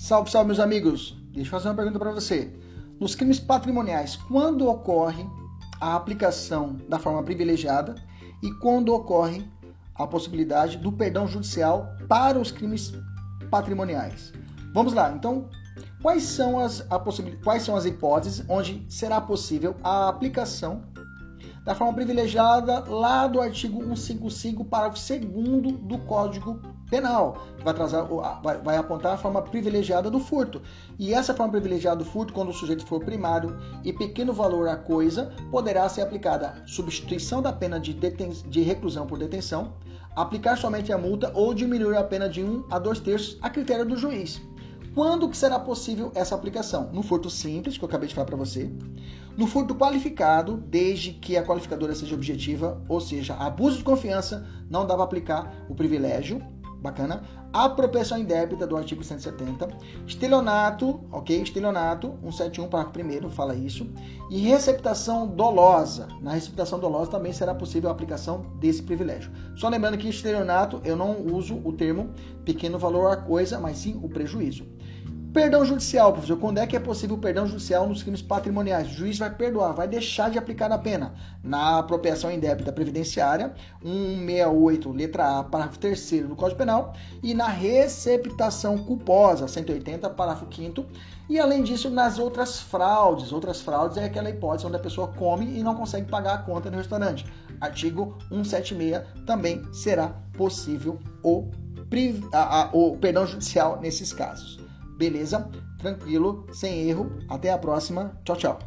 Salve, salve, meus amigos. Deixa eu fazer uma pergunta para você. Nos crimes patrimoniais, quando ocorre a aplicação da forma privilegiada e quando ocorre a possibilidade do perdão judicial para os crimes patrimoniais? Vamos lá. Então, quais são as, quais são as hipóteses onde será possível a aplicação da forma privilegiada lá do artigo 155, parágrafo 2 do Código Penal, vai, vai, vai, apontar a forma privilegiada do furto. E essa forma privilegiada do furto, quando o sujeito for primário e pequeno valor a coisa, poderá ser aplicada substituição da pena de, deten de reclusão por detenção, aplicar somente a multa ou diminuir a pena de 1 um a 2 terços a critério do juiz. Quando que será possível essa aplicação? No furto simples, que eu acabei de falar para você. No furto qualificado, desde que a qualificadora seja objetiva, ou seja, abuso de confiança, não dá para aplicar o privilégio. Bacana. Apropriação indébita do artigo 170. Estelionato, ok? Estelionato, 171, parágrafo 1 fala isso. E receptação dolosa. Na receptação dolosa também será possível a aplicação desse privilégio. Só lembrando que estelionato eu não uso o termo pequeno valor a coisa, mas sim o prejuízo. Perdão judicial, professor. Quando é que é possível o perdão judicial nos crimes patrimoniais? O juiz vai perdoar, vai deixar de aplicar a pena. Na apropriação indébita previdenciária, 168, letra A, parágrafo 3 do Código Penal, e na receptação culposa, 180, parágrafo 5 e além disso, nas outras fraudes. Outras fraudes é aquela hipótese onde a pessoa come e não consegue pagar a conta no restaurante. Artigo 176 também será possível o, o perdão judicial nesses casos. Beleza? Tranquilo, sem erro. Até a próxima. Tchau, tchau.